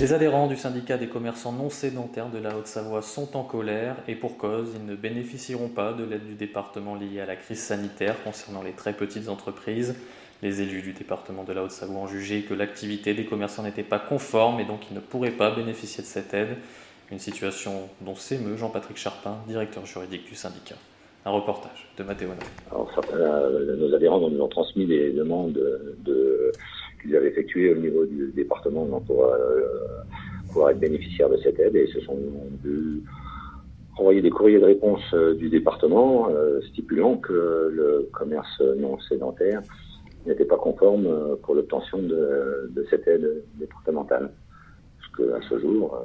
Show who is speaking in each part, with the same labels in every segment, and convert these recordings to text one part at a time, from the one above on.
Speaker 1: Les adhérents du syndicat des commerçants non sédentaires de la Haute-Savoie sont en colère et pour cause, ils ne bénéficieront pas de l'aide du département liée à la crise sanitaire concernant les très petites entreprises. Les élus du département de la Haute-Savoie ont jugé que l'activité des commerçants n'était pas conforme et donc ils ne pourraient pas bénéficier de cette aide. Une situation dont s'émeut Jean-Patrick Charpin, directeur juridique du syndicat. Un reportage de Mathéo
Speaker 2: Alors, euh, nos adhérents nous ont transmis des demandes de, qu'ils avaient effectuées au niveau du département pour euh, pouvoir être bénéficiaires de cette aide et se sont vus envoyer des courriers de réponse euh, du département stipulant que le commerce non sédentaire n'était pas conforme pour l'obtention de, cette aide départementale. Parce qu'à ce jour,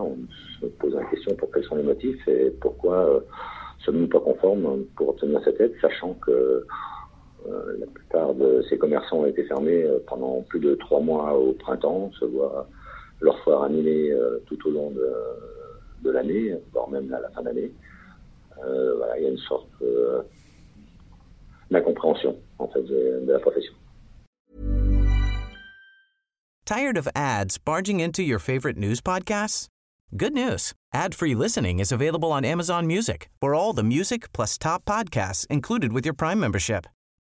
Speaker 2: on se pose la question pour quels sont les motifs et pourquoi euh, sommes-nous pas conformes pour obtenir cette aide, sachant que euh, la plupart de ces commerçants ont été fermés euh, pendant plus de trois mois au printemps, se voient leur foire annulée tout au long de, de l'année, voire même à la fin d'année. voilà, il y a une sorte d'incompréhension en fait de, de la profession.
Speaker 3: Tired of ads barging into your favorite news podcasts? Good news. Ad-free listening is available on Amazon Music for all the music plus top podcasts included with your Prime membership.